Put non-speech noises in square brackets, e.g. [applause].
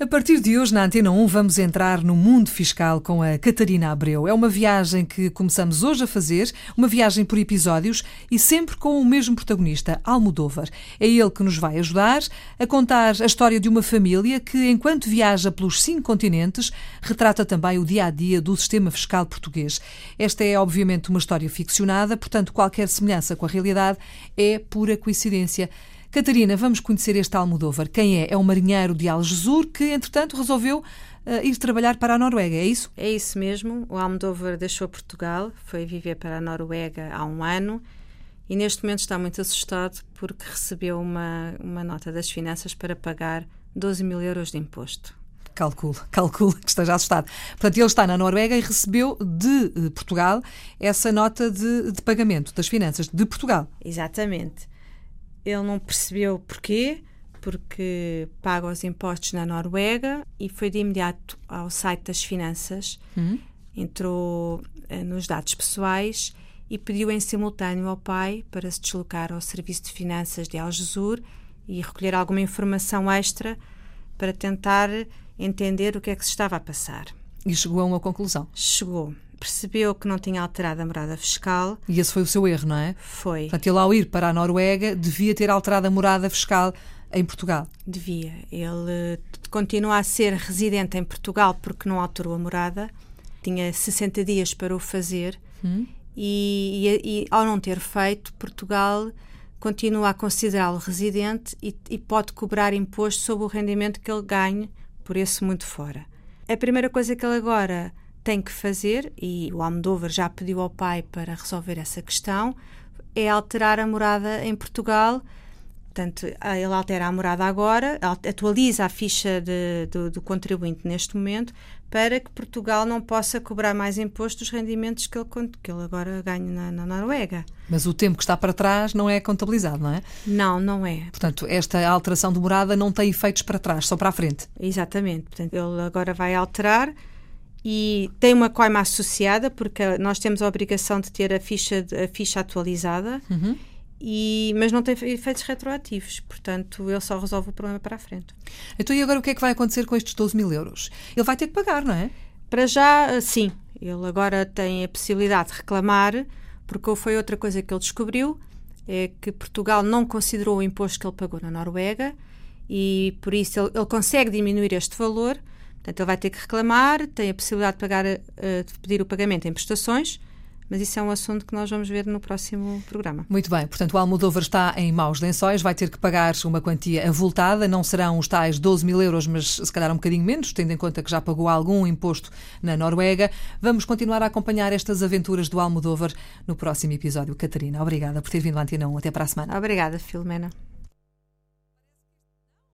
A partir de hoje, na Antena 1, vamos entrar no mundo fiscal com a Catarina Abreu. É uma viagem que começamos hoje a fazer, uma viagem por episódios e sempre com o mesmo protagonista, Almodóvar. É ele que nos vai ajudar a contar a história de uma família que, enquanto viaja pelos cinco continentes, retrata também o dia a dia do sistema fiscal português. Esta é, obviamente, uma história ficcionada, portanto, qualquer semelhança com a realidade é pura coincidência. Catarina, vamos conhecer este Almodóvar. Quem é? É um marinheiro de Algesur que, entretanto, resolveu uh, ir trabalhar para a Noruega, é isso? É isso mesmo. O Almodóvar deixou Portugal, foi viver para a Noruega há um ano e neste momento está muito assustado porque recebeu uma, uma nota das finanças para pagar 12 mil euros de imposto. Calculo, [laughs] calculo que esteja assustado. Portanto, ele está na Noruega e recebeu de eh, Portugal essa nota de, de pagamento das finanças de Portugal. Exatamente. Ele não percebeu porquê, porque paga os impostos na Noruega e foi de imediato ao site das finanças, uhum. entrou eh, nos dados pessoais e pediu em simultâneo ao pai para se deslocar ao Serviço de Finanças de Algesur e recolher alguma informação extra para tentar entender o que é que se estava a passar. E chegou a uma conclusão? Chegou percebeu que não tinha alterado a morada fiscal. E esse foi o seu erro, não é? Foi. Portanto, ele ao ir para a Noruega devia ter alterado a morada fiscal em Portugal. Devia. Ele continua a ser residente em Portugal porque não alterou a morada. Tinha 60 dias para o fazer hum. e, e, e, ao não ter feito, Portugal continua a considerá-lo residente e, e pode cobrar imposto sobre o rendimento que ele ganhe por esse muito fora. A primeira coisa que ele agora tem que fazer, e o Almodóvar já pediu ao pai para resolver essa questão, é alterar a morada em Portugal. Portanto, ele altera a morada agora, atualiza a ficha de, do, do, contribuinte neste momento, para que Portugal não possa cobrar mais imposto dos rendimentos que ele, que ele agora ganha na, na Noruega. Mas o tempo que está para trás não é contabilizado, não é? Não, não é. Portanto, esta alteração de morada não tem efeitos para trás, só para a frente. Exatamente. Portanto, ele agora vai alterar e tem uma coima associada, porque nós temos a obrigação de ter a ficha, a ficha atualizada, uhum. e, mas não tem efeitos retroativos, portanto ele só resolve o problema para a frente. Então e agora o que é que vai acontecer com estes 12 mil euros? Ele vai ter que pagar, não é? Para já, sim. Ele agora tem a possibilidade de reclamar, porque foi outra coisa que ele descobriu, é que Portugal não considerou o imposto que ele pagou na Noruega, e por isso ele, ele consegue diminuir este valor, Portanto, ele vai ter que reclamar, tem a possibilidade de, pagar, uh, de pedir o pagamento em prestações, mas isso é um assunto que nós vamos ver no próximo programa. Muito bem, portanto o Almodóvar está em maus lençóis, vai ter que pagar uma quantia avultada, não serão os tais 12 mil euros, mas se calhar um bocadinho menos, tendo em conta que já pagou algum imposto na Noruega. Vamos continuar a acompanhar estas aventuras do Almodóvar no próximo episódio. Catarina, obrigada por ter vindo à Antena 1. Até para a semana. Obrigada, Filomena.